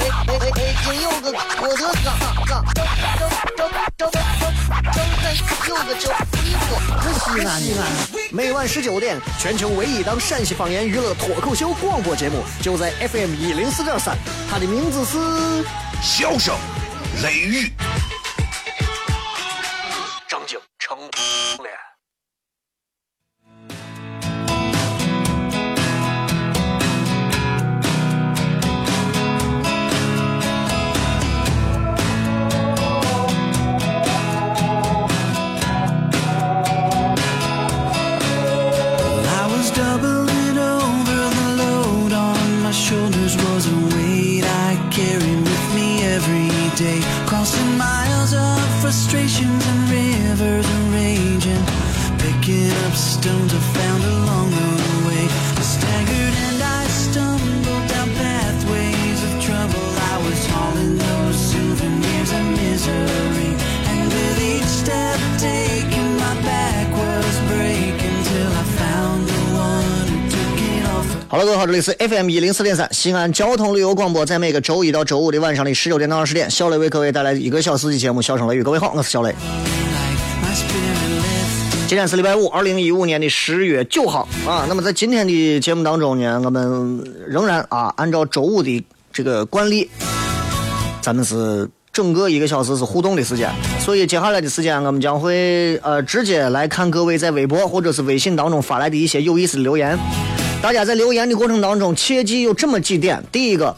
哎哎哎哎！金有个我的哥哥，周周周周周周有个周衣服。西安西安，每晚十九点，全球唯一档陕西方言娱乐脱口秀广播节目，就在 FM 一零四点三，它的名字是《笑声雷雨》。好了，各位好，这里是 FM 一零四点三西安交通旅游广播，在每个周一到周五的晚上的十九点到二十点，小雷为各位带来一个小时的节目《笑声雷雨》。各位好，我是小雷。今天是礼拜五，二零一五年的十月九号啊。那么在今天的节目当中呢，我们仍然啊，按照周五的这个惯例，咱们是整个一个小时是互动的时间，所以接下来的时间我们将会呃直接来看各位在微博或者是微信当中发来的一些有意思的留言。大家在留言的过程当中，切记有这么几点：第一个，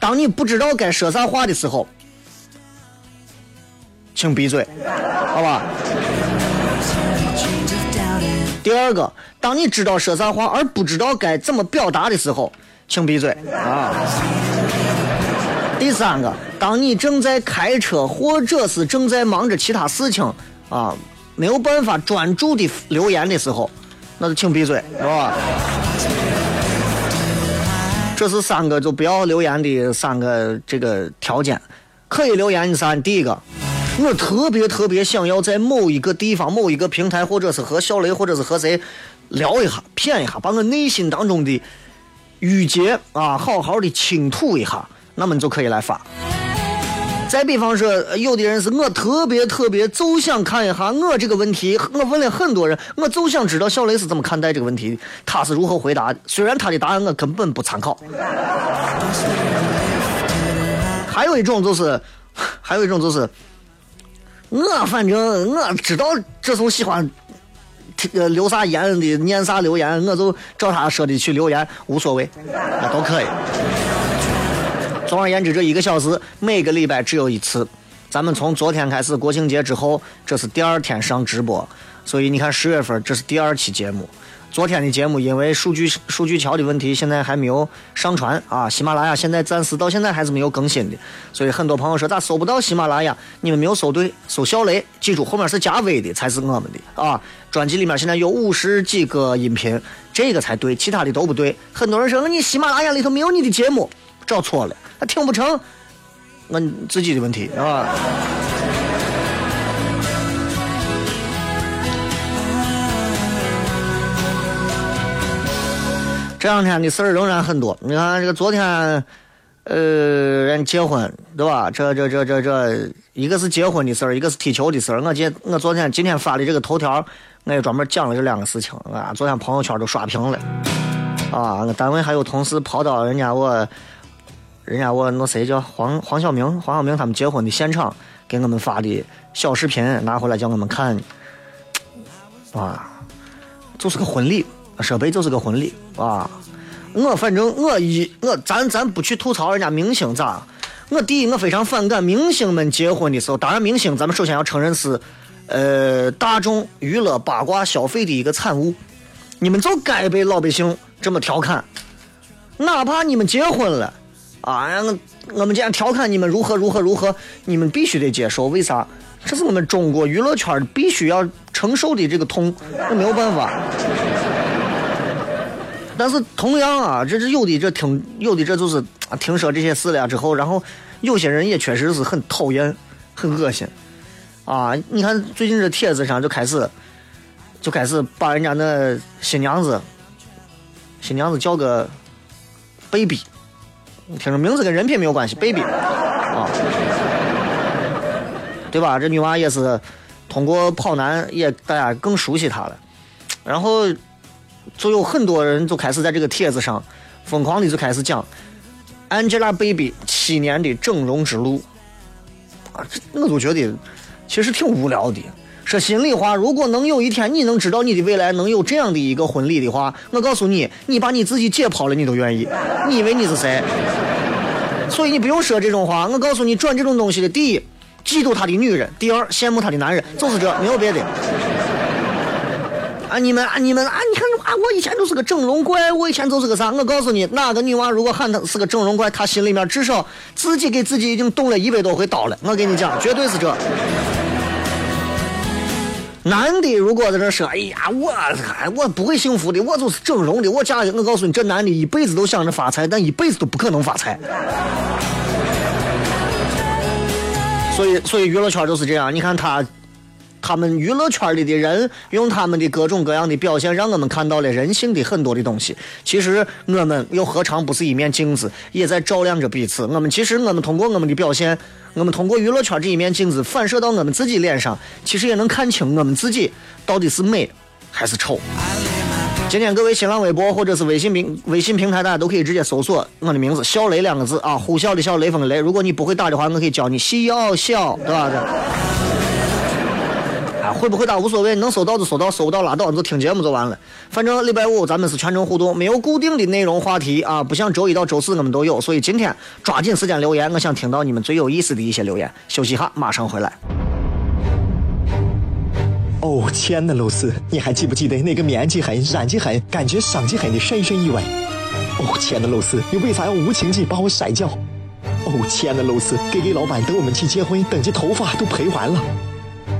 当你不知道该说啥话的时候，请闭嘴，好吧？第二个，当你知道说啥话而不知道该怎么表达的时候，请闭嘴啊！第三个，当你正在开车或者是正在忙着其他事情啊，没有办法专注的留言的时候，那就请闭嘴，是吧？这是三个就不要留言的三个这个条件，可以留言的三？第一个，我特别特别想要在某一个地方、某一个平台，或者是和小雷，或者是和谁聊一下、谝一下，把我内心当中的郁结啊，好好的倾吐一下，那么你就可以来发。再比方说，有的人是我特别特别就想看一下我这个问题，我问了很多人，我就想知道小雷是怎么看待这个问题，他是如何回答的。虽然他的答案我根本不参考。还有一种就是，还有一种就是，我反正我知道这种喜欢呃留啥言的，念啥留言，我就照他说的去留言，无所谓，那都可以。总而言之，这一个小时每个礼拜只有一次。咱们从昨天开始，国庆节之后，这是第二天上直播，所以你看十月份这是第二期节目。昨天的节目因为数据数据桥的问题，现在还没有上传啊。喜马拉雅现在暂时到现在还是没有更新的，所以很多朋友说咋搜不到喜马拉雅？你们没有搜对，搜小雷，记住后面是加 V 的才是我们的啊。专辑里面现在有五十几个音频，这个才对，其他的都不对。很多人说你喜马拉雅里头没有你的节目，找错了。听不成，我自己的问题，是吧？这两天的事儿仍然很多。你看，这个昨天，呃，人结婚，对吧？这这这这这，一个是结婚的事儿，一个是踢球的事儿。我今我昨天今天发的这个头条，我也专门讲了这两个事情啊。昨天朋友圈都刷屏了，啊，我单位还有同事跑到人家我。人家我那谁叫黄黄晓明，黄晓明他们结婚的现场给我们发的小视频拿回来叫我们看，啊，就是个婚礼，设备就是个婚礼啊。我反正我一我咱咱不去吐槽人家明星咋，我第一我非常反感明星们结婚的时候，当然明星咱们首先要承认是，呃大众娱乐八卦消费的一个产物，你们就该被老百姓这么调侃，哪怕你们结婚了。啊，我我们这样调侃你们如何如何如何，你们必须得接受。为啥？这是我们中国娱乐圈必须要承受的这个痛，那没有办法。但是同样啊，这是有的，这听有的这就是听说这些事了之后，然后有些人也确实是很讨厌、很恶心啊！你看最近这帖子上就开始就开始把人家那新娘子新娘子叫个 baby，听着名字跟人品没有关系，baby 啊，对吧？这女娃也是通过跑男也大家更熟悉她了，然后。就有很多人就开始在这个帖子上疯狂的就开始讲 Angelababy 七年的整容之路啊，我就觉得其实挺无聊的。说心里话，如果能有一天你能知道你的未来能有这样的一个婚礼的话，我告诉你，你把你自己解剖了你都愿意。你以为你是谁？所以你不用说这种话。我告诉你，转这种东西的，第一，嫉妒他的女人；第二，羡慕他的男人，就是这，没有别的。啊！你们啊！你们啊！你看啊！我以前就是个整容怪，我以前就是个啥？我告诉你，哪个女娃如果喊她是个整容怪，她心里面至少自己给自己已经动了一百多回刀了。我跟你讲，绝对是这。男的如果在这说，哎呀，我我不会幸福的，我就是整容的，我嫁我告诉你，这男的一辈子都想着发财，但一辈子都不可能发财。所以，所以娱乐圈就是这样。你看他。他们娱乐圈里的人用他们的各种各样的表现，让我们看到了人性的很多的东西。其实我们又何尝不是一面镜子，也在照亮着彼此。我们其实我们通过我们的表现，我们通过娱乐圈这一面镜子反射到我们自己脸上，其实也能看清我们自己到底是美还是丑。今天各位新浪微博或者是微信平微信平台，大家都可以直接搜索我的名字“小雷”两个字啊，呼啸的小雷锋的雷。如果你不会打的话，我可以教你小小，对吧？会不会打无所谓，能搜到就搜到，搜不到拉倒，就听节目就完了。反正礼拜五咱们是全程互动，没有固定的内容话题啊，不像周一到周四我们都有。所以今天抓紧时间留言，我想听到你们最有意思的一些留言。休息哈，马上回来。哦，亲爱的露丝，你还记不记得那个面积狠、染技狠、感觉伤及狠的深深意外？哦，亲爱的露丝，你为啥要无情地把我甩掉？哦，亲爱的露丝给给老板等我们去结婚，等这头发都赔完了。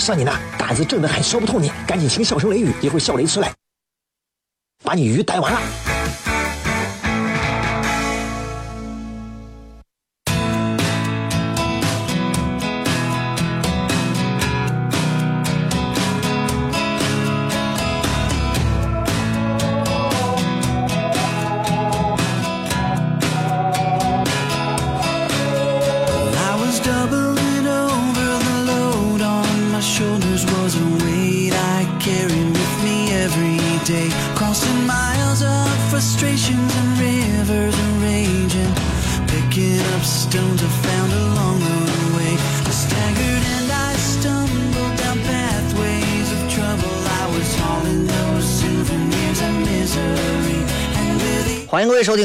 算你那胆子正的很，说不透你，赶紧请笑声雷雨，一会儿笑雷出来，把你鱼逮完了。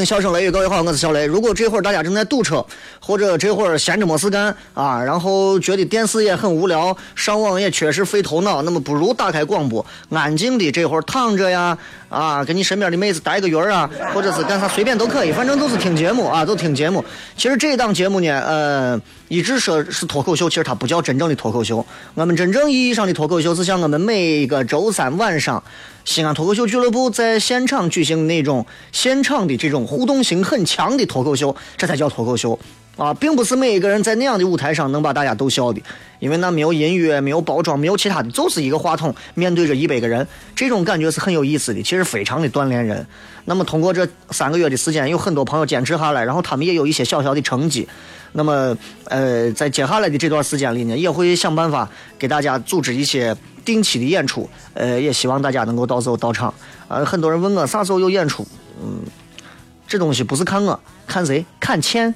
笑声雷雨》，各位好，我是小雷。如果这会儿大家正在堵车，或者这会儿闲着没事干啊，然后觉得电视也很无聊，上网也确实费头脑，那么不如打开广播，安静的这会儿躺着呀，啊，跟你身边的妹子待个鱼儿啊，或者是干啥随便都可以，反正都是听节目啊，都听节目。其实这档节目呢，呃，一直说是脱口秀，其实它不叫真正的脱口秀。我们真正意义上的脱口秀是像我们每个周三晚上。西安脱口秀俱乐部在现场举行那种现场的这种互动性很强的脱口秀，这才叫脱口秀啊，并不是每一个人在那样的舞台上能把大家逗笑的，因为那没有音乐，没有包装，没有其他的，就是一个话筒面对着一百个人，这种感觉是很有意思的，其是非常的锻炼人。那么通过这三个月的时间，有很多朋友坚持下来，然后他们也有一些小小的成绩。那么，呃，在接下来的这段时间里呢，也会想办法给大家组织一些定期的演出，呃，也希望大家能够到时候到场。呃，很多人问我啥时候有演出，嗯，这东西不是看我，看谁？看钱。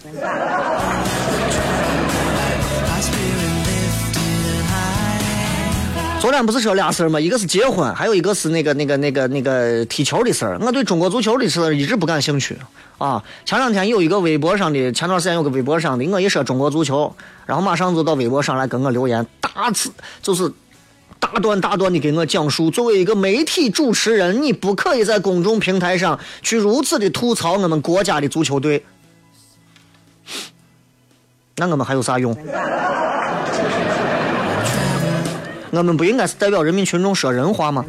昨天不是说俩事儿吗？一个是结婚，还有一个是那个那个那个那个踢球的事儿。我对中国足球的事儿一直不感兴趣啊。前两天有一个微博上的，前段时间有个微博上的，我一说中国足球，然后马上就到微博上来跟我留言，大字就是大段大段的给我讲述。作为一个媒体主持人，你不可以在公众平台上去如此的吐槽我们国家的足球队。那我们还有啥用？我们不应该是代表人民群众说人话吗？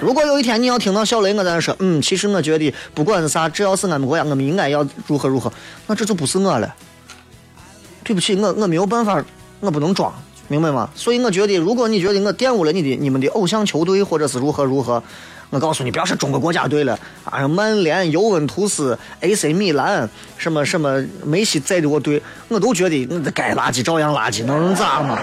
如果有一天你要听到小雷我在那说，嗯，其实我觉得不管是啥，只要是俺们国家，我们应该要如何如何，那这就不是我了。对不起，我我没有办法，我不能装，明白吗？所以我觉得，如果你觉得我玷污了你的你们的偶像球队，或者是如何如何，我告诉你，不要说中国国家队了，啊，曼联、尤文图斯、AC 米兰，什么什么梅西在的我队，我都觉得那该垃圾照样垃圾，能咋嘛？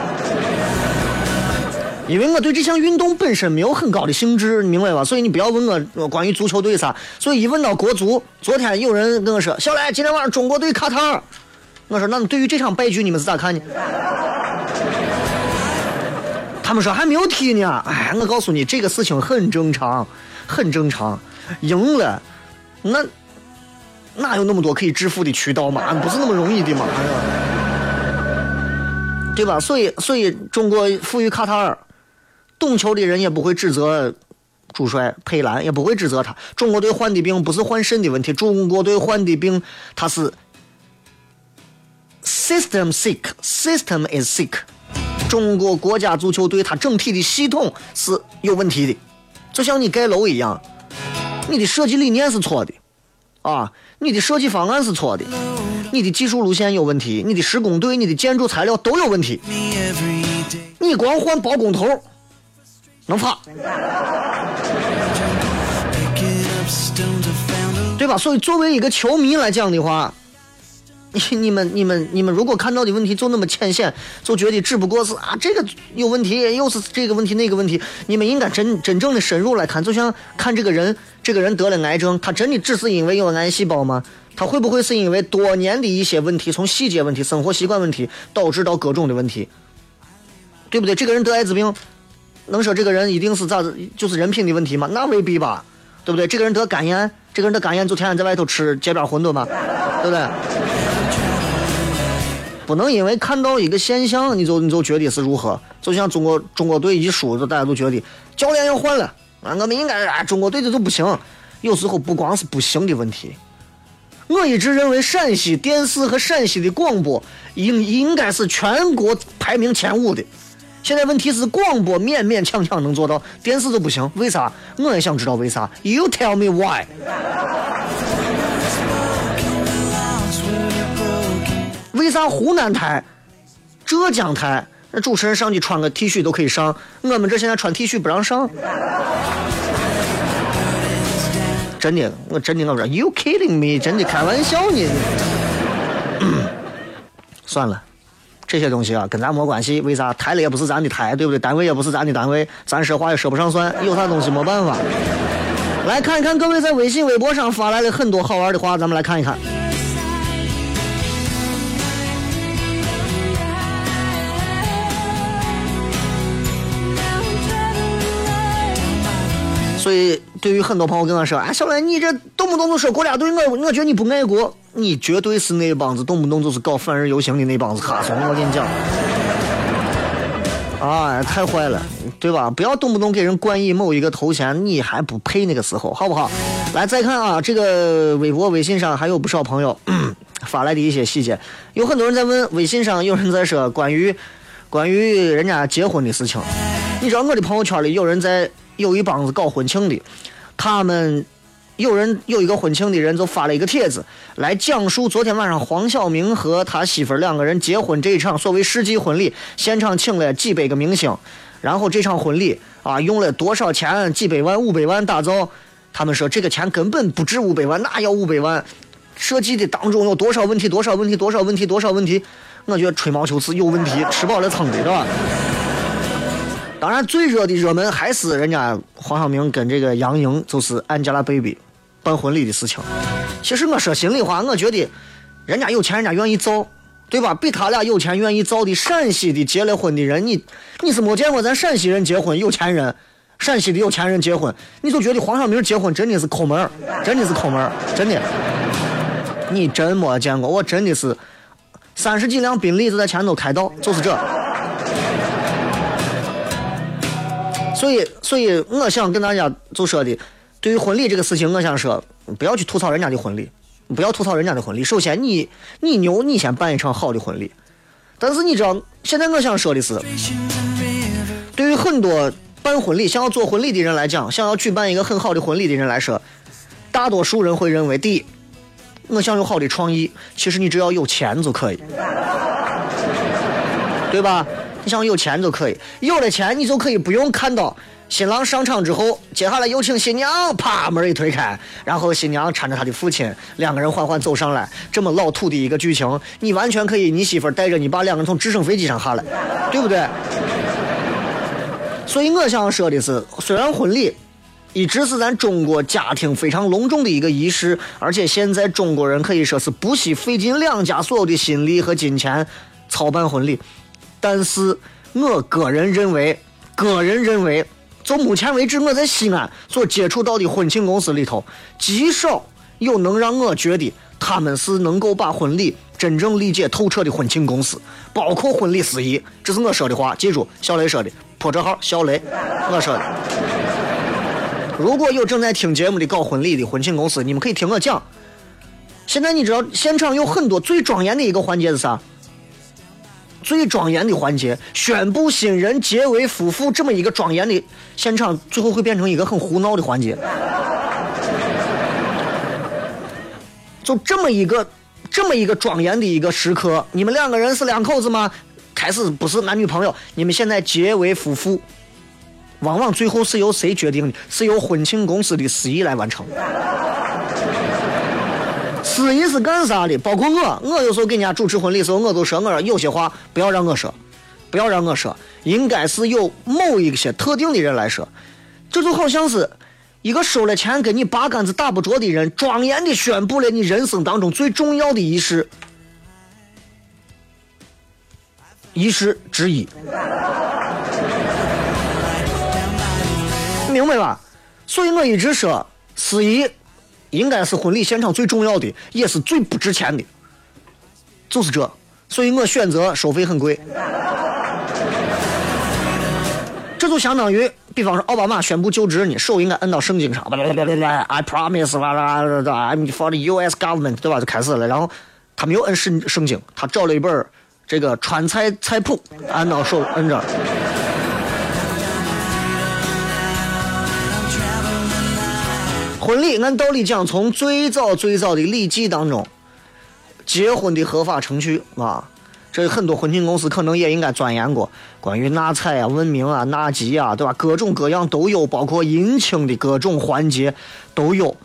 因为我对这项运动本身没有很高的兴致，你明白吧？所以你不要问我关于足球队啥。所以一问到国足，昨天有人跟我说：“小来，今天晚上中国队卡塔尔。”我说：“那对于这场败局，你们是咋看呢？”他们说还没有踢呢。哎，我告诉你，这个事情很正常，很正常。赢了，那哪有那么多可以致富的渠道嘛？不是那么容易的嘛？对吧？所以，所以中国富裕卡塔尔。懂球的人也不会指责主帅佩兰，也不会指责他。中国队患的病不是换肾的问题，中国队患的病他是 system sick，system is sick。中国国家足球队它整体的系统是有问题的，就像你盖楼一样，你的设计理念是错的，啊，你的设计方案是错的，你的技术路线有问题，你的施工队、你的建筑材料都有问题，你光换包工头。能发，对吧？所以作为一个球迷来讲的话，你 你们你们你们如果看到的问题就那么浅显，就觉得只不过是啊这个有问题，又是这个问题那个问题，你们应该真真正的深入来看，就像看这个人，这个人得了癌症，他真的只是因为有癌细胞吗？他会不会是因为多年的一些问题，从细节问题、生活习惯问题导致到各种的问题，对不对？这个人得艾滋病。能说这个人一定是咋子，就是人品的问题吗？那未必吧，对不对？这个人得肝炎，这个人得肝炎就天天在外头吃街边馄饨吗，对不对？不能因为看到一个现象，你就你就觉得是如何？就像中国中国队一输，就大家都觉得教练要换了啊，我们应该啊，中国队的都不行。有时候不光是不行的问题，我一直认为陕西电视和陕西的广播应应该是全国排名前五的。现在问题是广播勉勉强强能做到，电视都不行，为啥？我也想知道为啥。You tell me why？为啥湖南台、浙江台那主持人上去穿个 T 恤都可以上，我们这现在穿 T 恤不让上？真的，我真的我说，You kidding me？真的开玩笑呢？算了。这些东西啊，跟咱没关系。为啥台了也不是咱的台，对不对？单位也不是咱的单位，咱说话也说不上算。有啥东西没办法。来看一看各位在微信、微博上发来了很多好玩的话，咱们来看一看。所以，对于很多朋友跟我说：“啊，小雷，你这动不动就说国家队，我我觉得你不爱国。”你绝对是那帮子动不动就是搞反日游行的那帮子哈怂，我跟你讲，啊，太坏了，对吧？不要动不动给人冠以某一个头衔，你还不配那个时候，好不好？来，再看啊，这个微博、微信上还有不少朋友发来的一些细节，有很多人在问，微信上有人在说关于关于人家结婚的事情，你知道我的朋友圈里有人在有一帮子搞婚庆的，他们。有人有一个婚庆的人就发了一个帖子，来讲述昨天晚上黄晓明和他媳妇两个人结婚这一场所谓世纪婚礼，现场请了几百个明星，然后这场婚礼啊用了多少钱？几百万、五百万打造。他们说这个钱根本不值五百万，哪要五百万？设计的当中有多少问题？多少问题？多少问题？多少问题？我觉得吹毛求疵，有问题，吃饱了撑的，是吧？当然，最热的热门还是人家黄晓明跟这个杨颖，就是 Angelababy。办婚礼的事情，其实我说心里话，我觉得人家有钱，人家愿意造，对吧？比他俩有钱愿意造的陕西的结了婚的人，你你是没见过咱陕西人结婚有钱人，陕西的有钱人结婚，你就觉得黄晓明结婚真的是抠门真的是抠门真的。你真没见过，我真的是三十几辆宾利就在前头开道，就是这。所以，所以我想跟大家就说的，对于婚礼这个事情，我想说，不要去吐槽人家的婚礼。不要吐槽人家的婚礼。首先，你你牛，你先办一场好的婚礼。但是你知道，现在我想说的是，对于很多办婚礼、想要做婚礼的人来讲，想要举办一个很好的婚礼的人来说，大多数人会认为，第一，我想有好的创意，其实你只要有钱就可以，对吧？你想有钱就可以，有了钱你就可以不用看到。新郎上场之后，接下来有请新娘，啪门一推开，然后新娘搀着她的父亲，两个人缓缓走上来。这么老土的一个剧情，你完全可以，你媳妇带着你爸两个人从直升飞机上下来，对不对？所以我想说的是，虽然婚礼一直是咱中国家庭非常隆重的一个仪式，而且现在中国人可以说是不惜费尽两家所有的心力和金钱操办婚礼，但是我个人认为，个人认为。就目前为止，我在西安所接触到的婚庆公司里头，极少有能让我觉得他们是能够把婚礼真正理解透彻的婚庆公司，包括婚礼司仪。这是我说的话，记住，小雷说的，破折号，小雷，我说的。如果有正在听节目的搞婚礼的婚庆公司，你们可以听我讲。现在你知道现场有很多最庄严的一个环节是啥？最庄严的环节，宣布新人结为夫妇，这么一个庄严的现场，最后会变成一个很胡闹的环节。就这么一个，这么一个庄严的一个时刻，你们两个人是两口子吗？开始不是男女朋友，你们现在结为夫妇，往往最后是由谁决定的？是由婚庆公司的司仪来完成。司仪是干啥的？包括我，我有时候给人家主持婚礼时候，我都说，我说有些话不要让我说，不要让我说，应该是有某一些特定的人来说。这就好像是一个收了钱跟你八竿子打不着的人，庄严的宣布了你人生当中最重要的仪式，仪式之一，明白吧？所以我一直说司仪。应该是婚礼现场最重要的，也是最不值钱的，就是这，所以我选择收费很贵。这就相当于，比方说奥巴马宣布就职，你手应该摁到圣经上，I promise，I'm for the U.S. government，对吧？就开始了，然后他没有摁圣圣经，他找了一本这个川菜菜谱，按到手摁着。婚礼按道理讲，从最早最早的礼记当中，结婚的合法程序啊，这很多婚庆公司可能也应该钻研过，关于纳彩啊、问名啊、纳吉啊，对吧？各种各样都有，包括姻亲的各种环节都有。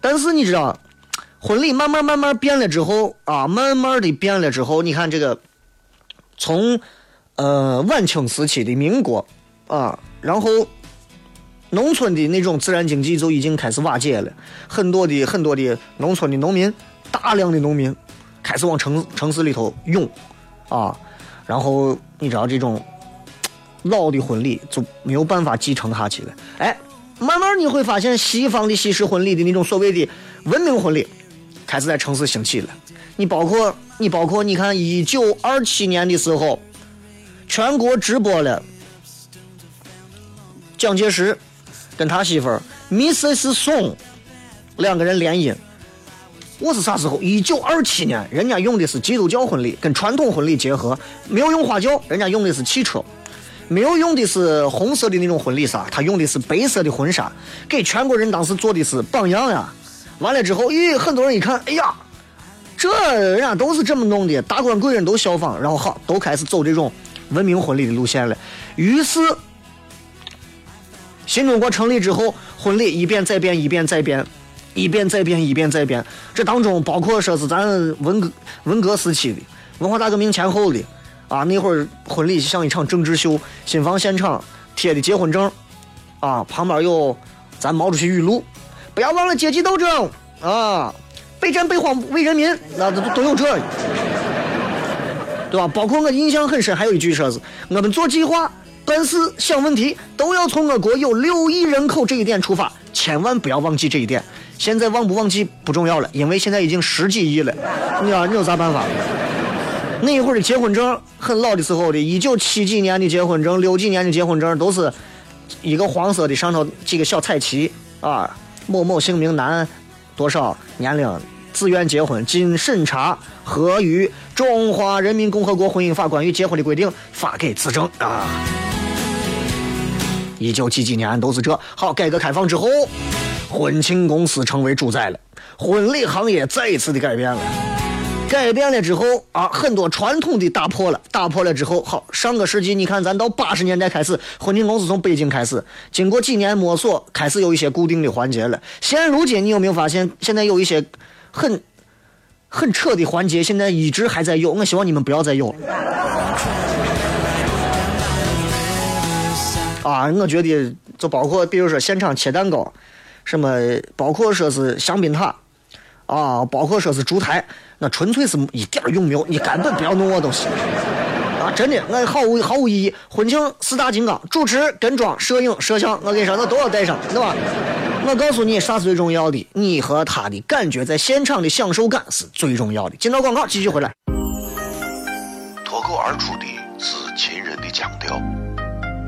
但是你知道，婚礼慢慢慢慢变了之后啊，慢慢的变了之后，你看这个，从呃晚清时期的民国啊，然后。农村的那种自然经济就已经开始瓦解了，很多的很多的农村的农民，大量的农民开始往城城市里头涌，啊，然后你知道这种老的婚礼就没有办法继承下去了。哎，慢慢你会发现西方的西式婚礼的那种所谓的文明婚礼开始在城市兴起了。你包括你包括你看一九二七年的时候，全国直播了蒋介石。跟他媳妇儿 Mrs. Song 两个人联姻，我是啥时候？一九二七年，人家用的是基督教婚礼，跟传统婚礼结合，没有用花轿，人家用的是汽车，没有用的是红色的那种婚礼纱，他用的是白色的婚纱，给全国人当时做的是榜样呀。完了之后，咦，很多人一看，哎呀，这人家都是这么弄的，达官贵人都效仿，然后好，都开始走这种文明婚礼的路线了。于是。新中国成立之后，婚礼一变再变，一变再变，一变再变，一变再变。这当中包括说是咱文革文革时期的，文化大革命前后的，啊，那会儿婚礼像一场政治秀，新房现场贴的结婚证，啊，旁边有咱毛主席语录，不要忘了阶级斗争啊，备战备荒为人民，那都都有这。对吧？包括我印象很深，还有一句说是我们做计划、办事、想问题，都要从我国有六亿人口这一点出发，千万不要忘记这一点。现在忘不忘记不重要了，因为现在已经十几亿了，你啊，你有啥办法？那一会儿的结婚证，很老的时候的，一九七几年的结婚证，六几年的结婚证，都是一个黄色的，上头几个小彩旗啊，某某姓名男，多少年龄，自愿结婚，经审查合于中华人民共和国婚姻法关于结婚的规定，发给资政啊。一九几几年都是这。好，改革开放之后，婚庆公司成为主宰了，婚礼行业再一次的改变了。改变了之后啊，很多传统的打破了，打破了之后，好，上个世纪你看，咱到八十年代开始，婚庆公司从北京开始，经过几年摸索，开始有一些固定的环节了。现如今，你有没有发现，现在有一些很很扯的环节，现在一直还在有。我希望你们不要再有了。啊，我觉得就包括比如说现场切蛋糕，什么，包括说是香槟塔，啊，包括说是烛台，那纯粹是一点用没有，你根本不要弄我东西。啊，真的，我毫无毫无意义。婚庆四大金刚：主持、跟妆、摄影、摄像。我跟你说，那都要带上，对吧？我告诉你，啥是最重要的？你和他的感觉，在现场的享受感是最重要的。进到广告，继续回来。脱口而出的是秦人的腔调，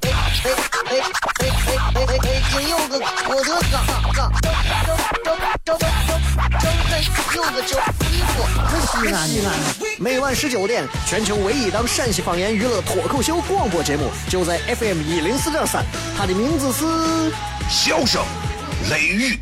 哎哎哎哎！今有个我的嘎嘎，周周周周周周有个周衣服，可西安西安。每晚十九点，全球唯一档陕西方言娱乐脱口秀广播节目，就在 FM 一零四点三，它的名字是笑声雷雨。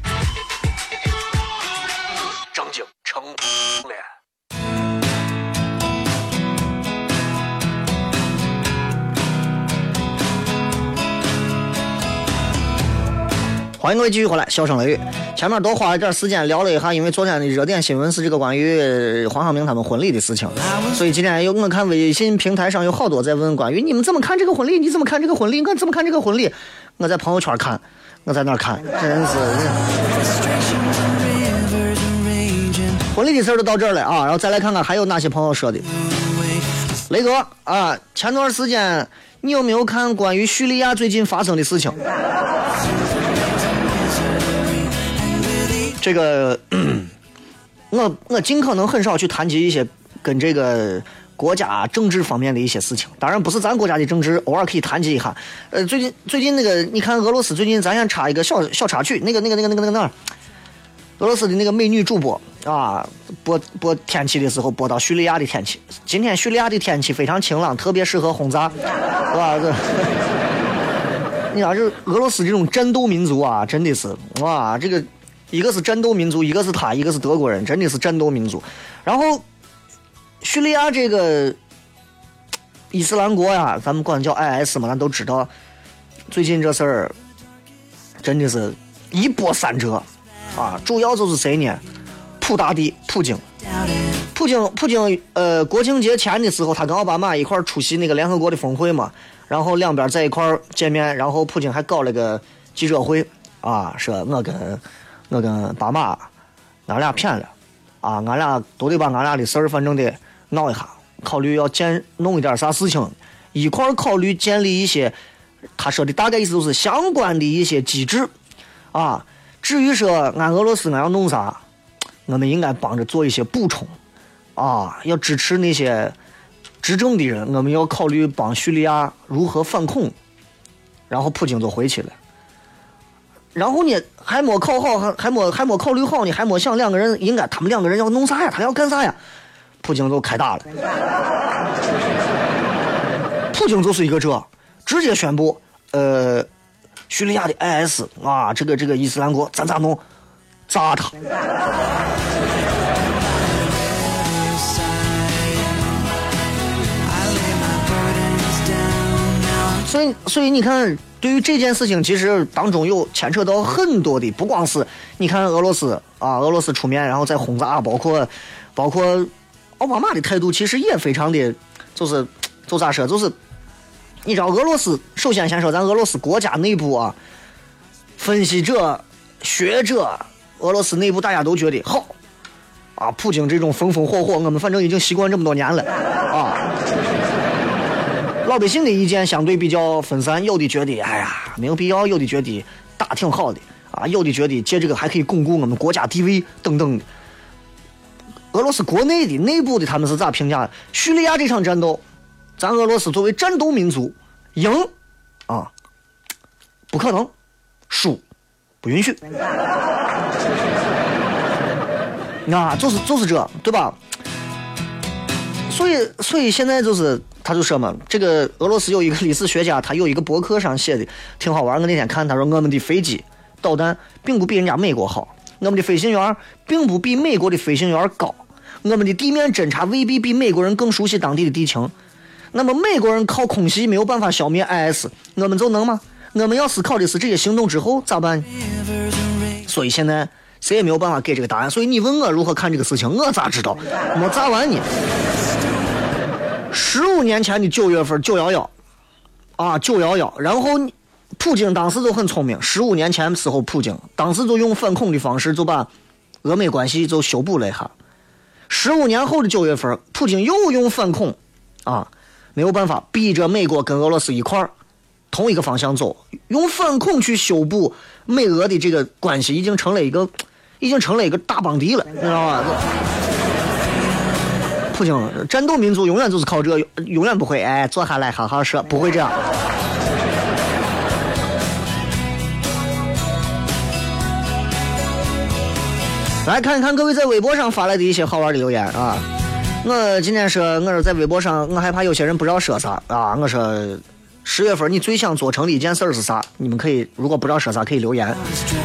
欢迎各位继续回来，笑声雷雨。前面多花了点时间聊了一下，因为昨天的热点新闻是这个关于黄晓明他们婚礼的事情，所以今天有我看微信平台上有好多在问关于你们怎么看这个婚礼？你怎么看这个婚礼？我怎么看这个婚礼？我在朋友圈看，我在那看，真是。婚礼的事儿就到这儿了啊，然后再来看看还有哪些朋友说的。雷哥啊，前段时间你有没有看关于叙利亚最近发生的事情？这个，我我尽可能很少去谈及一些跟这个国家政治方面的一些事情。当然不是咱国家的政治，偶尔可以谈及一下。呃，最近最近那个，你看俄罗斯最近，咱先插一个小小插曲，那个那个那个那个那个那儿，俄罗斯的那个美女主播啊，播播天气的时候播到叙利亚的天气。今天叙利亚的天气非常晴朗，特别适合轰炸，是吧？这。你看，这俄罗斯这种战斗民族啊，真的是哇，这个。一个是战斗民族，一个是他，一个是德国人，真的是战斗民族。然后，叙利亚这个伊斯兰国呀，咱们管叫 IS 嘛，咱都知道。最近这事儿真的是一波三折啊！主要就是谁呢？普大帝普京，普京，普京。呃，国庆节前的时候，他跟奥巴马一块出席那个联合国的峰会嘛，然后两边在一块见面，然后普京还搞了个记者会啊，说我跟。我跟爸妈，俺俩偏了，啊，俺俩都得把俺俩的事儿反正得闹一下，考虑要建弄一点啥事情，一块儿考虑建立一些，他说的大概意思就是相关的一些机制，啊，至于说俺俄罗斯俺要弄啥，我们应该帮着做一些补充，啊，要支持那些执政的人，我们要考虑帮叙利亚如何反恐，然后普京就回去了。然后呢，还没考好，还还没还没考虑好呢，还没想两个人应该他们两个人要弄啥呀？他要干啥呀？普京就开打了。普京就是一个这，直接宣布，呃，叙利亚的 IS 啊，这个这个伊斯兰国，咱咋弄？炸他！所以，所以你看。对于这件事情，其实当中有牵扯到很多的，不光是你看俄罗斯啊，俄罗斯出面然后再轰炸，包括包括奥巴马的态度其实也非常的，就是就咋说，就是你知道俄罗斯，首先先说咱俄罗斯国家内部啊，分析者、学者，俄罗斯内部大家都觉得好啊，普京这种风风火火，我们反正已经习惯这么多年了啊。老百姓的意见相对比较分散，有的觉得哎呀没有必要，有的觉得打挺好的啊，有的觉得借这个还可以巩固我们国家地位等等的。俄罗斯国内的内部的他们是咋评价？叙利亚这场战斗，咱俄罗斯作为战斗民族，赢啊不可能，输不允许。啊，就是就是这，对吧？所以所以现在就是他就说嘛，这个俄罗斯有一个历史学家，他有一个博客上写的挺好玩。我那天看他说，我们的飞机导弹并不比人家美国好。我们的飞行员并不比美国的飞行员高，我们的地面侦察未必比美国人更熟悉当地的地形。那么美国人靠空袭没有办法消灭 IS，我们就能吗？我们要思考的是这些行动之后咋办？所以现在谁也没有办法给这个答案。所以你问我如何看这个事情，我咋知道？没咋完呢。十五年前的九月份九幺幺，啊九幺幺，然后。普京当时就很聪明，十五年前的时候，普京当时就用反恐的方式就把俄美关系就修补了一下。十五年后的九月份，普京又用反恐，啊，没有办法，逼着美国跟俄罗斯一块儿同一个方向走，用反恐去修补美俄的这个关系，已经成了一个，已经成了一个大邦迪了，你知道吧？普京战斗民族永远就是靠这，永远不会哎坐下来好好说，不会这样。来看一看各位在微博上发来的一些好玩的留言啊！我今天说，我说在微博上，我害怕有些人不知道说啥啊。我说，十月份你最想做成的一件事是啥？你们可以如果不知道说啥，可以留言。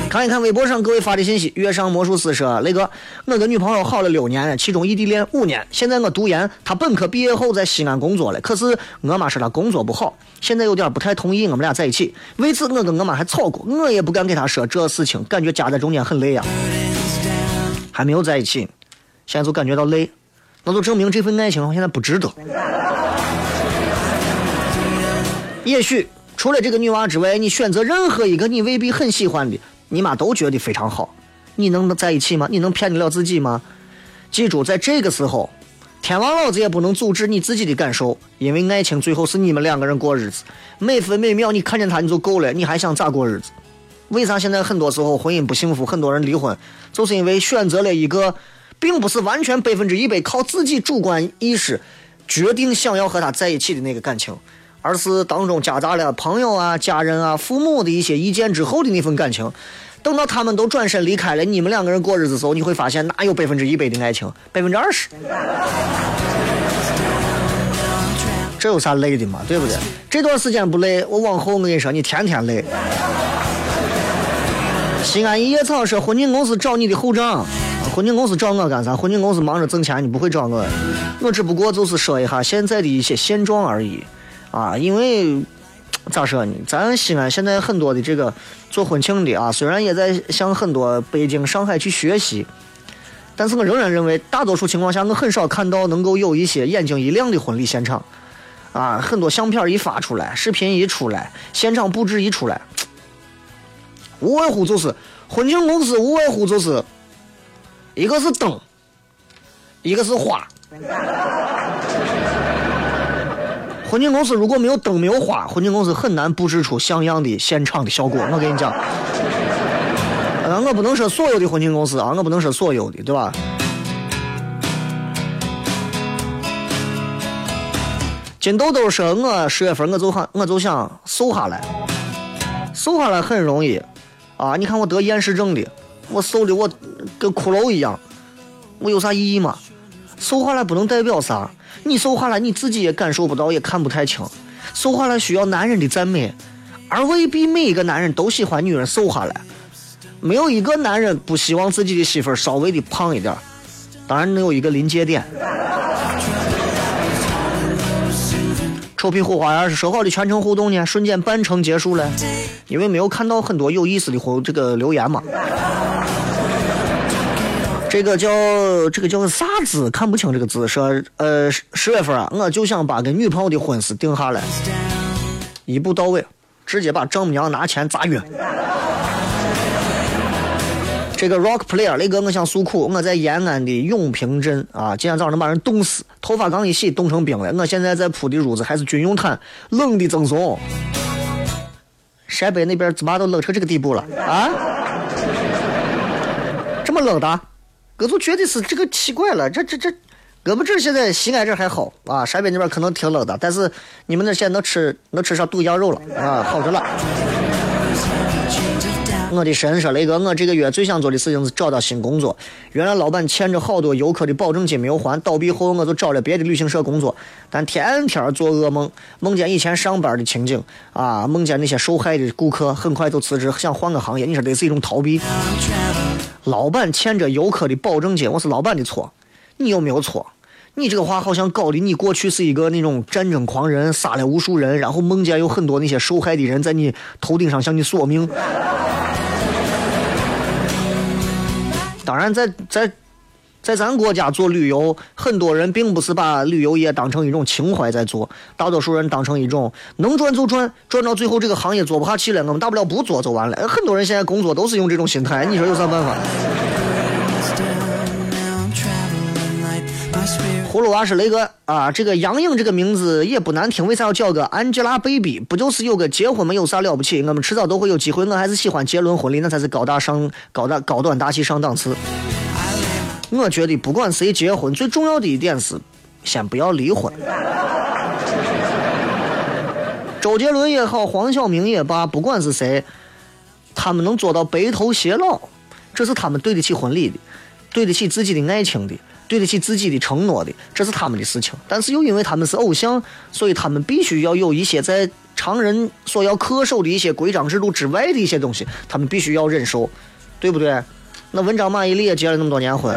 看一看微博上各位发的信息。月上魔术师说，雷哥，我跟女朋友好了六年，其中异地恋五年，现在我读研，她本科毕业后在西安工作了。可是我妈说她工作不好，现在有点不太同意我们俩在一起。为此我跟我妈还吵过，我也不敢给她说这事情，感觉夹在中间很累呀。还没有在一起，现在就感觉到累，那就证明这份爱情现在不值得。也许除了这个女娃之外，你选择任何一个你未必很喜欢的，你妈都觉得非常好。你能在一起吗？你能骗得了自己吗？记住，在这个时候，天王老子也不能阻止你自己的感受，因为爱情最后是你们两个人过日子，每分每秒你看见他你就够了，你还想咋过日子？为啥现在很多时候婚姻不幸福，很多人离婚，就是因为选择了一个，并不是完全百分之一百靠自己主观意识决定想要和他在一起的那个感情，而是当中夹杂了朋友啊、家人啊、父母的一些意见之后的那份感情。等到他们都转身离开了，你们两个人过日子的时候，你会发现哪有百分之一百的爱情，百分之二十。这有啥累的嘛？对不对？这段时间不累，我往后我跟你说，你天天累。西安一叶草说婚庆公司找你的后账，婚庆公司找我干啥？婚庆公司忙着挣钱，你不会找我。我只不过就是说一下现在的一些现状而已，啊，因为咋说呢？咱西安现在很多的这个做婚庆的啊，虽然也在向很多北京、上海去学习，但是我仍然认为，大多数情况下，我很少看到能够有一些眼睛一亮的婚礼现场，啊，很多相片一发出来，视频一出来，现场布置一出来。无外乎就是婚庆公司，无外乎就是一个是灯，一个是花。婚庆公司如果没有灯没有花，婚庆公司很难布置出像样的现场的效果。我跟你讲，呃，我不能说所有的婚庆公司啊，我不能说所有的，对吧？金豆豆说，我十月份我就想我就想瘦下来，瘦下来很容易。啊！你看我得厌食症的，我瘦的我跟骷髅一样，我有啥意义吗？瘦下来不能代表啥，你瘦下来你自己也感受不到，也看不太清。瘦下来需要男人的赞美，而未必每一个男人都喜欢女人瘦下来。没有一个男人不希望自己的媳妇儿稍微的胖一点，当然能有一个临界点。臭屁虎花园是说好的全程互动呢，瞬间半程结束了，因为没有看到很多有意思的活这个留言嘛。这个叫这个叫啥字？看不清这个字。说呃十十月份啊，我就想把跟女朋友的婚事定下来，一步到位，直接把丈母娘拿钱砸晕。这个 rock player 雷哥，我想诉苦，我在延安的永平镇啊，今天早上能把人冻死，头发刚一洗冻成冰了。我现在在铺的褥子还是军用毯，冷的赠送。陕北那边怎么都冷成这个地步了啊？这么冷的，我就觉得是这个奇怪了。这这这，我们这现在西安这还好啊，陕北那边可能挺冷的，但是你们那现在能吃能吃上肚羊肉了啊，好着了。我的神说雷哥，我这个月最想做的事情是找到新工作。原来老板欠着好多游客的保证金没有还，倒闭后我就找了别的旅行社工作，但天天做噩梦，梦见以前上班的情景啊，梦见那些受害的顾客，很快就辞职，想换个行业。你说这是一种逃避？老板欠着游客的保证金，我是老板的错，你有没有错？你这个话好像搞的你过去是一个那种战争狂人，杀了无数人，然后梦见有很多那些受害的人在你头顶上向你索命。当然，在在在咱国家做旅游，很多人并不是把旅游业当成一种情怀在做，大多数人当成一种能赚就赚，赚到最后这个行业做不下去了，我们大不了不做就完了。很多人现在工作都是用这种心态，你说有啥办法？葫芦娃是雷哥啊，这个杨颖这个名字也不难听，为啥要叫个 Angelababy？不就是有个结婚没有啥了不起？我们迟早都会有机会，我还是喜欢结伦婚礼，那才是高大上、高大高端大气上档次。我觉得不管谁结婚，最重要的一点是先不要离婚。周杰伦也好，黄晓明也罢，不管是谁，他们能做到白头偕老，这是他们对得起婚礼的，对得起自己的爱情的。对得起自己的承诺的，这是他们的事情。但是又因为他们是偶像，所以他们必须要有一些在常人所要恪守的一些规章制度之外的一些东西，他们必须要忍受，对不对？那文章马伊琍也结了那么多年婚。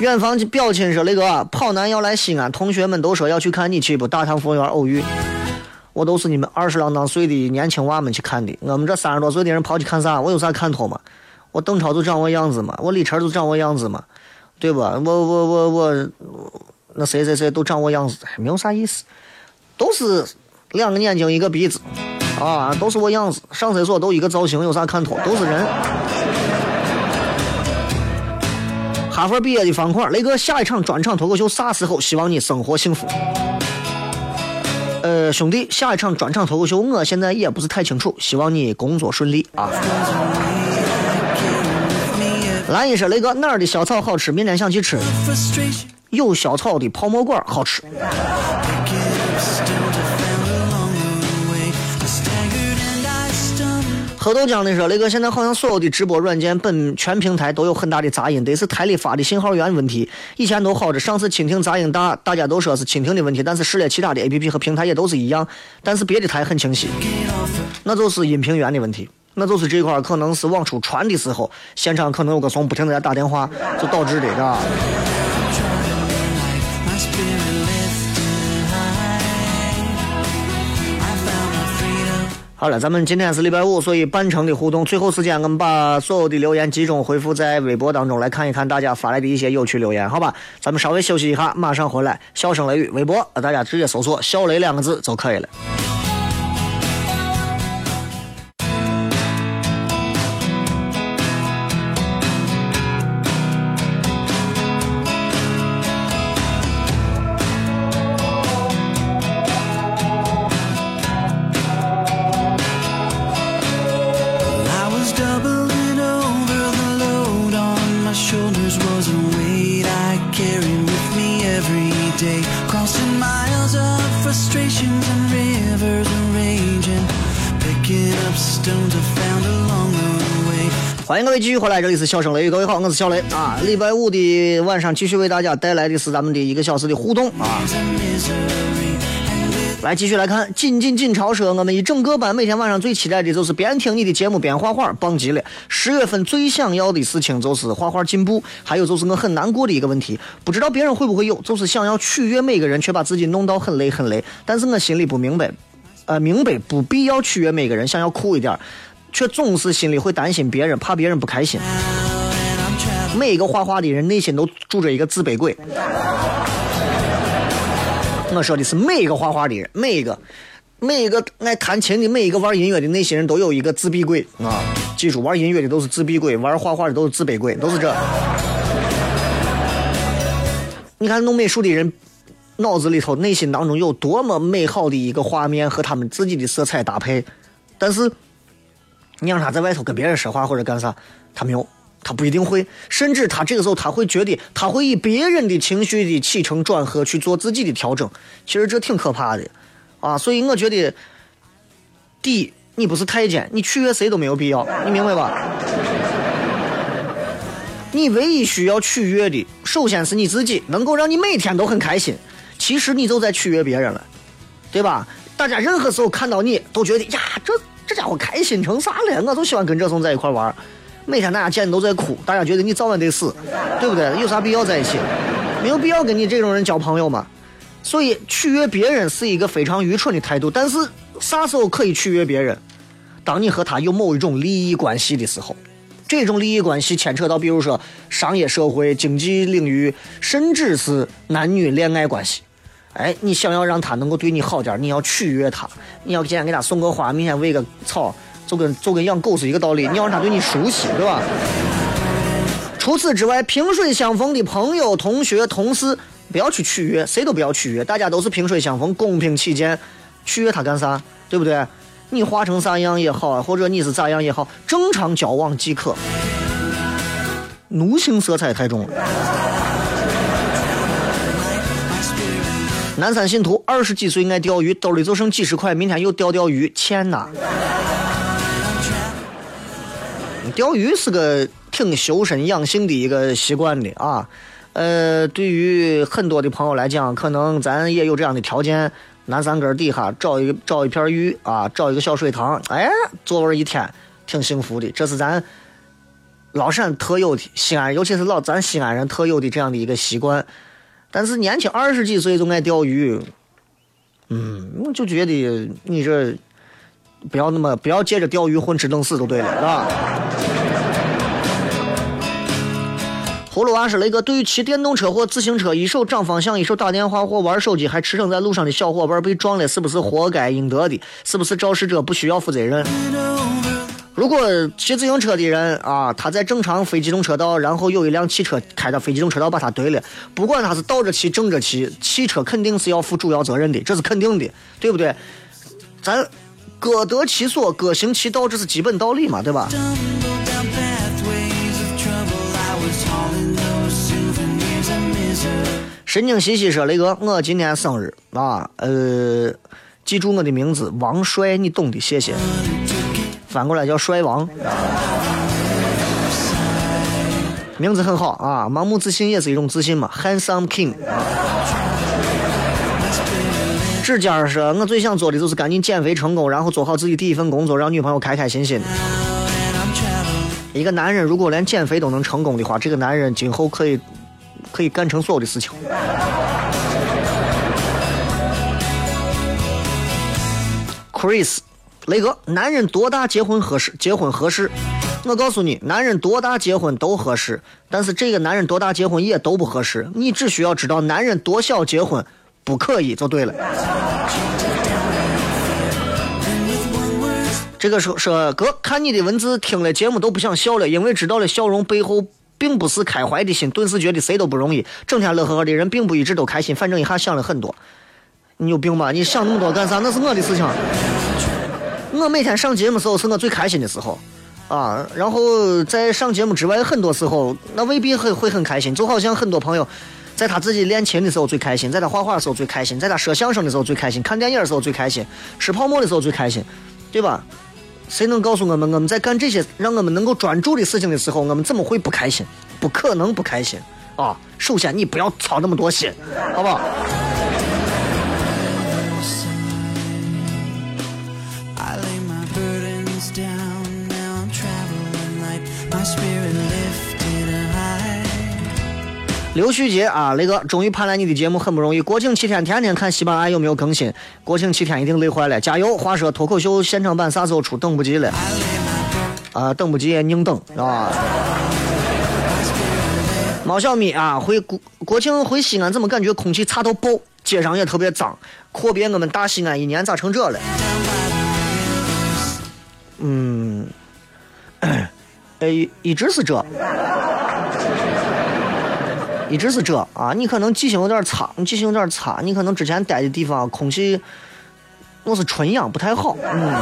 远方表亲说：“那个跑男要来西安，同学们都说要去看，你去不？大唐芙蓉园偶遇，我都是你们二十郎当岁的年轻娃们去看的。我们这三十多岁的人跑去看啥？我有啥看头吗？”我邓超都长我样子嘛，我李晨都长我样子嘛，对吧？我我我我，那谁谁谁都长我样子，没有啥意思，都是两个眼睛一个鼻子，啊，都是我样子，上厕所都一个造型，有啥看头？都是人。哈佛毕业的方块，雷哥下一场专场脱口秀啥时候？希望你生活幸福。呃，兄弟，下一场专场脱口秀我现在也不是太清楚，希望你工作顺利啊。蓝一说：“雷哥，哪儿的小草好吃？明天想去吃。有小草的泡沫馆好吃。”喝豆浆的说：“雷哥，现在好像所有的直播软件本全平台都有很大的杂音，得是台里发的信号源问题。以前都好着，上次蜻蜓杂音大，大家都说是蜻蜓的问题，但是试了其他的 APP 和平台也都是一样，但是别的台很清晰，那就是音频源的问题。”那就是这块可能是往出传的时候，现场可能有个怂不停的在打电话，就导致的，是吧？好了，咱们今天是礼拜五，所以半程的互动，最后时间我们把所有的留言集中回复在微博当中，来看一看大家发来的一些有趣留言，好吧？咱们稍微休息一下，马上回来。笑声雷雨微博，大家直接搜索“小雷”两个字就可以了。续回来，这里是笑声雷雨，各位好，我是小雷啊。礼拜五的晚上继续为大家带来的是咱们的一个小时的互动啊。来继续来看，紧紧紧超说，我们一整个班每天晚上最期待的就是边听你的节目边画画，棒极了。十月份最想要的事情就是画画进步，还有就是我很难过的一个问题，不知道别人会不会有，就是想要取悦每个人，却把自己弄到很累很累。但是我心里不明白，呃，明白不必要取悦每个人，想要酷一点。却总是心里会担心别人，怕别人不开心。每一个画画的人内心都住着一个自卑鬼。我说的是每一个画画的人，每一个，每一个爱弹琴的，每一个玩音乐的那些人都有一个自闭鬼啊！记住，玩音乐的都是自闭鬼，玩画画的都是自卑鬼，都是这。你看弄美术的人，脑子里头、内心当中有多么美好的一个画面和他们自己的色彩搭配，但是你让他在外头跟别人说话或者干啥，他没有。他不一定会，甚至他这个时候他会觉得，他会以别人的情绪的起承转合去做自己的调整。其实这挺可怕的，啊，所以我觉得，第一，你不是太监，你取悦谁都没有必要，你明白吧？你唯一需要取悦的，首先是你自己，能够让你每天都很开心。其实你就在取悦别人了，对吧？大家任何时候看到你都觉得呀，这这家伙开心成啥了？我就喜欢跟这种在一块玩。每天大家见你都在哭，大家觉得你早晚得死，对不对？有啥必要在一起？没有必要跟你这种人交朋友嘛。所以取悦别人是一个非常愚蠢的态度。但是啥时候可以取悦别人？当你和他有某一种利益关系的时候，这种利益关系牵扯到，比如说商业社会、经济领域，甚至是男女恋爱关系。哎，你想要让他能够对你好点，你要取悦他，你要今天给他送个花，明天喂个草。就跟就跟养狗是一个道理，你要让他对你熟悉，对吧？除此之外，萍水相逢的朋友、同学、同事，不要去取悦，谁都不要取悦，大家都是萍水相逢，公平起见，取悦他干啥？对不对？你画成啥样也好，或者你是咋样也好，正常交往即可。奴性色彩太重了。南山信徒二十几岁爱钓鱼，兜里就剩几十块，明天又钓钓鱼，钱呐。钓鱼是个挺修身养性的一个习惯的啊，呃，对于很多的朋友来讲，可能咱也有这样的条件，南山根底下找一找一片儿鱼啊，找一个小水塘，哎，坐玩一天，挺幸福的。这是咱老陕特有的，西安尤其是老咱西安人特有的这样的一个习惯。但是年轻二十几岁就爱钓鱼，嗯，我就觉得你这。不要那么，不要借着钓鱼混吃等死就对了，是吧？葫芦娃是雷哥，对于骑电动车或自行车，一手掌方向，一手打电话或玩手机，还驰骋在路上的小伙伴被撞了，是不是活该应得的？是不是肇事者不需要负责任？如果骑自行车的人啊，他在正常非机动车道，然后有一辆汽车开到非机动车道把他怼了，不管他是倒着骑、正着骑，汽车肯定是要负主要责任的，这是肯定的，对不对？咱。各得其所，各行其道，这是基本道理嘛，对吧？神经兮兮说：“雷哥，我今天生日啊，呃，记住我的名字王帅，你懂的，谢谢。反过来叫帅王，名字很好啊，盲目自信也是一种自信嘛，Handsome King。”指尖说：“我最想做的就是赶紧减肥成功，然后做好自己第一份工作，让女朋友开开心心。一个男人如果连减肥都能成功的话，这个男人今后可以可以干成所有的事情。” Chris，雷哥，男人多大结婚合适？结婚合适？我告诉你，男人多大结婚都合适，但是这个男人多大结婚也都不合适。你只需要知道，男人多小结婚。不可以就对了。这个说说哥，看你的文字，听了节目都不想笑了，因为知道了笑容背后并不是开怀的心，顿时觉得谁都不容易。整天乐呵呵的人，并不一直都开心。反正一下想了很多，你有病吧？你想那么多干啥？那是我的事情。我每天上节目时候是我最开心的时候啊，然后在上节目之外，很多时候那未必会会很开心。就好像很多朋友。在他自己练琴的时候最开心，在他画画的时候最开心，在他说相声的时候最开心，看电影的时候最开心，吃泡沫的时候最开心，对吧？谁能告诉我们，我们在干这些让我们能够专注的事情的时候，我们怎么会不开心？不可能不开心啊！首先你不要操那么多心，好不好？刘旭杰啊，雷哥，终于盼来你的节目，很不容易。国庆七天，天天看西班牙有没有更新。国庆七天一定累坏了，加油！话说脱口秀现场版啥时候出？等不及了。啊，等不及宁等啊。毛小米啊，回国国庆回西安，怎么感觉空气差到爆？街上也特别脏，阔别我们大西安一年，咋成这了？嗯，哎，一直是这，一直是这啊！你可能记性有点差，你记性有点差，你可能之前待的地方空气，我是纯阳不太好，嗯。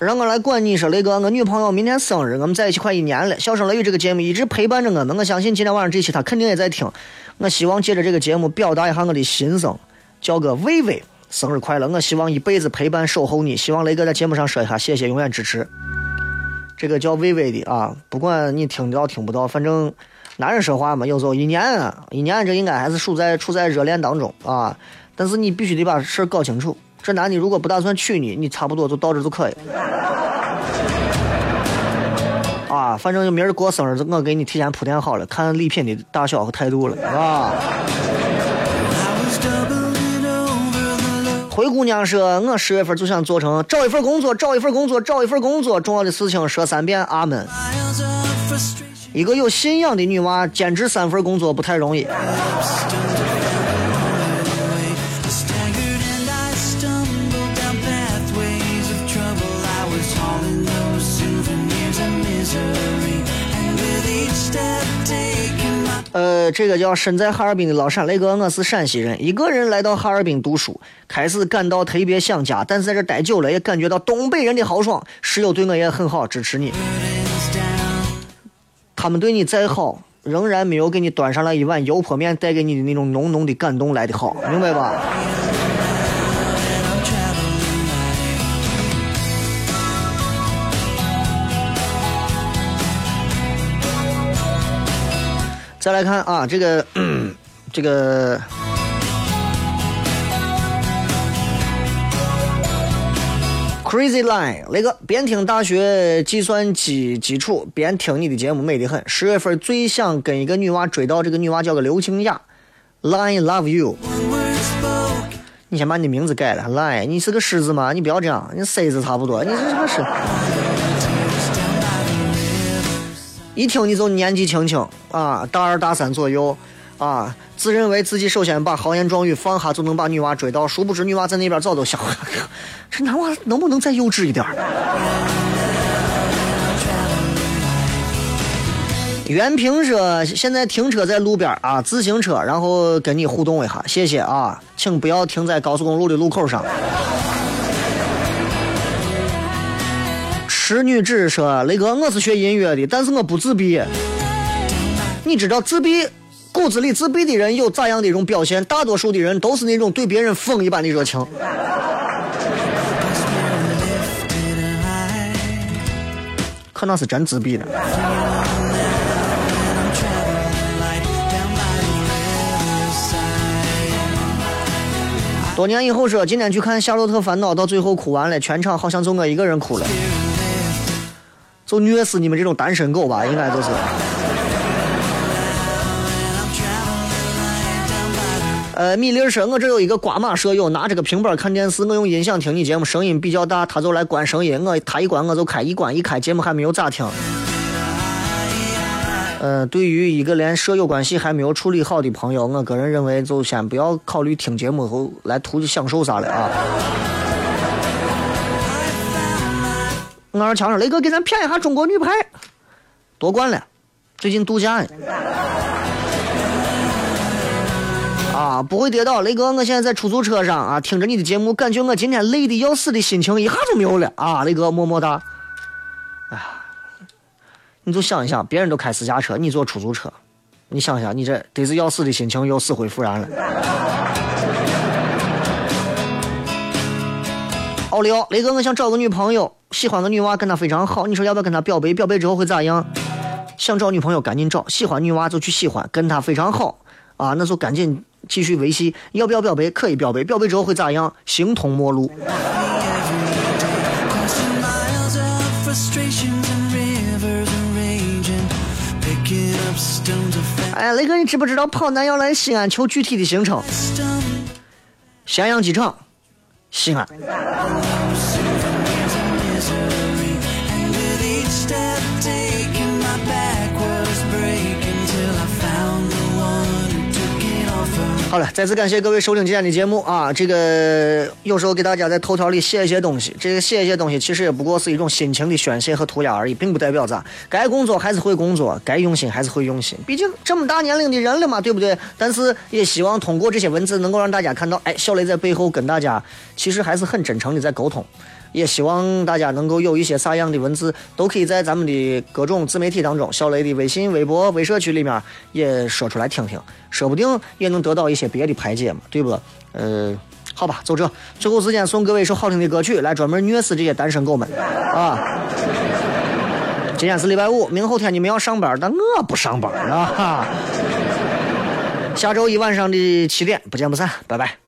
让我来管你说，雷哥，我女朋友明天生日，我们在一起快一年了。《笑声雷雨》这个节目一直陪伴着我们，我相信今天晚上这期她肯定也在听。我希望借着这个节目表达一下我的心声，叫个微微生日快乐！我希望一辈子陪伴守候你。希望雷哥在节目上说一下谢谢，永远支持。这个叫薇薇的啊，不管你听到听不到，反正男人说话嘛，有时候一年，一年这应该还是处在处在热恋当中啊。但是你必须得把事搞清楚。这男的如果不打算娶你，你差不多就到这就可以。啊，反正就明儿过生日，我给你提前铺垫好了，看礼品的大小和态度了，啊。灰姑娘说：“我十月份就想做成找一份工作，找一份工作，找一份工作，重要的事情说三遍，阿门。”一个有信仰的女娃兼职三份工作不太容易。呃，这个叫身在哈尔滨的老陕雷哥，我是陕西人，一个人来到哈尔滨读书，开始感到特别想家，但是在这待久了，也感觉到东北人的豪爽。室友对我也很好，支持你。他们对你再好，仍然没有给你端上来一碗油泼面带给你的那种浓浓的感动来的好，明白吧？再来看啊，这个 这个 Crazy Line 那个边听大学计算机基础边听你的节目美得很。十月份最想跟一个女娃追到，这个女娃叫个刘清雅，Line Love You。你先把你的名字改了，Line，你是个狮子吗？你不要这样，你 C 字差不多，你是啥是？一听你就年纪轻轻啊，大二大三左右啊，自认为自己首先把豪言壮语放下就能把女娃追到，殊不知女娃在那边早都想，这男娃能不能再幼稚一点？袁平说现在停车在路边啊，自行车，然后跟你互动一下，谢谢啊，请不要停在高速公路的路口上。痴女子说：“雷哥，我是学音乐的，但是我不自闭。你知道自闭，骨子里自闭的人有咋样的一种表现？大多数的人都是那种对别人疯一般的热情。可能是真自闭的。多年以后说，今天去看《夏洛特烦恼》，到最后哭完了，全场好像就我一个人哭了。”就虐死你们这种单身狗吧，应该就是。呃，米粒儿说，我这有一个瓜马舍友，拿着个平板看电视，我用音响听你节目，声音比较大，他就来关声音，我他一关我就开，一关一开，节目还没有咋听。呃，对于一个连舍友关系还没有处理好的朋友，我个人认为就先不要考虑听节目后来图享受啥了啊。我二强说：“雷哥，给咱骗一下中国女排，夺冠了，最近度假呢。啊，不会跌倒。雷哥，我现在在出租车上啊，听着你的节目，感觉我今天累的要死的心情一下就没有了啊。雷哥，么么哒。哎，你就想一想，别人都开私家车，你坐出租车，你想想，你这得是要死的心情又死灰复燃了。”奥利奥，雷哥，我想找个女朋友，喜欢个女娃，跟她非常好，你说要不要跟她表白？表白之后会咋样？想找女朋友赶紧找，喜欢女娃就去喜欢，跟她非常好啊，那就赶紧继续维系。要不要表白？可以表白，表白之后会咋样？形同陌路。哎，雷哥，你知不知道跑男要来西安求具体的行程？咸阳机场。西安，好了，再次感谢各位收听今天的节目啊！这个有时候给大家在头条里写一些东西，这个写一些东西其实也不过是一种心情的宣泄和涂鸦而已，并不代表咋。该工作还是会工作，该用心还是会用心。毕竟这么大年龄的人了嘛，对不对？但是也希望通过这些文字能够让大家看到，哎，小雷在背后跟大家其实还是很真诚的在沟通。也希望大家能够有一些啥样的文字，都可以在咱们的各种自媒体当中，小雷的微信、微博、微社区里面也说出来听听，说不定也能得到一些别的排解嘛，对不？呃，好吧，就这。最后时间送各位一首好听的歌曲，来专门虐死这些单身狗们啊！今天是礼拜五，明后天你们要上班，但我不上班啊！下周一晚上的七点不见不散，拜拜。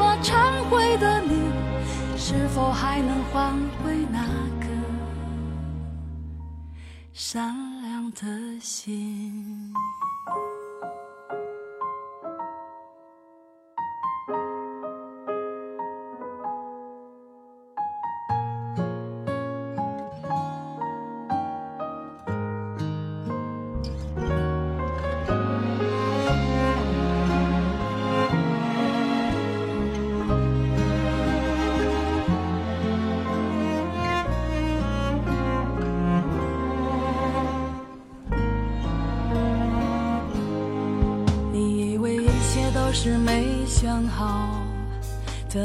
是否还能换回那颗善良的心？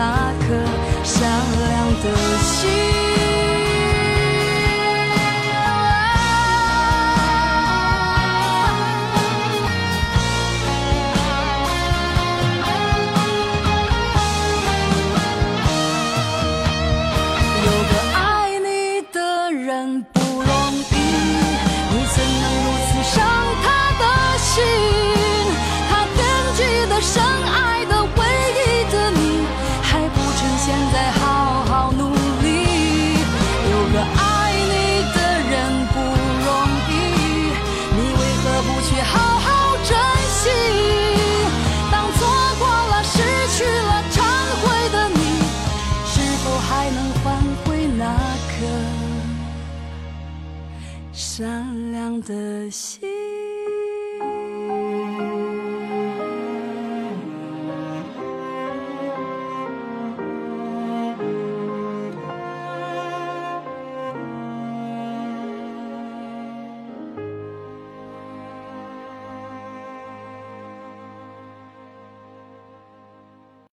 那颗善良的心？的。